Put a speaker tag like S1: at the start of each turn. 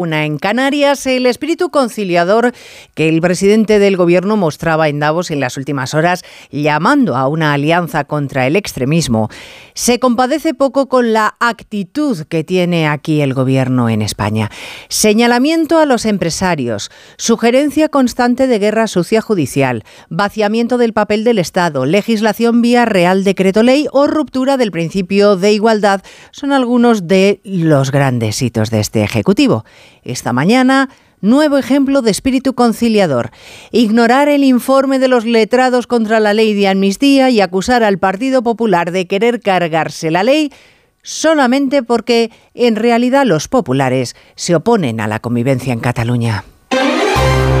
S1: Una en Canarias, el espíritu conciliador que el presidente del gobierno mostraba en Davos en las últimas horas, llamando a una alianza contra el extremismo, se compadece poco con la actitud que tiene aquí el gobierno en España. Señalamiento a los empresarios, sugerencia constante de guerra sucia judicial, vaciamiento del papel del Estado, legislación vía Real Decreto Ley o ruptura del principio de igualdad son algunos de los grandes hitos de este Ejecutivo. Esta mañana, nuevo ejemplo de espíritu conciliador. Ignorar el informe de los letrados contra la ley de amnistía y acusar al Partido Popular de querer cargarse la ley solamente porque en realidad los populares se oponen a la convivencia en Cataluña.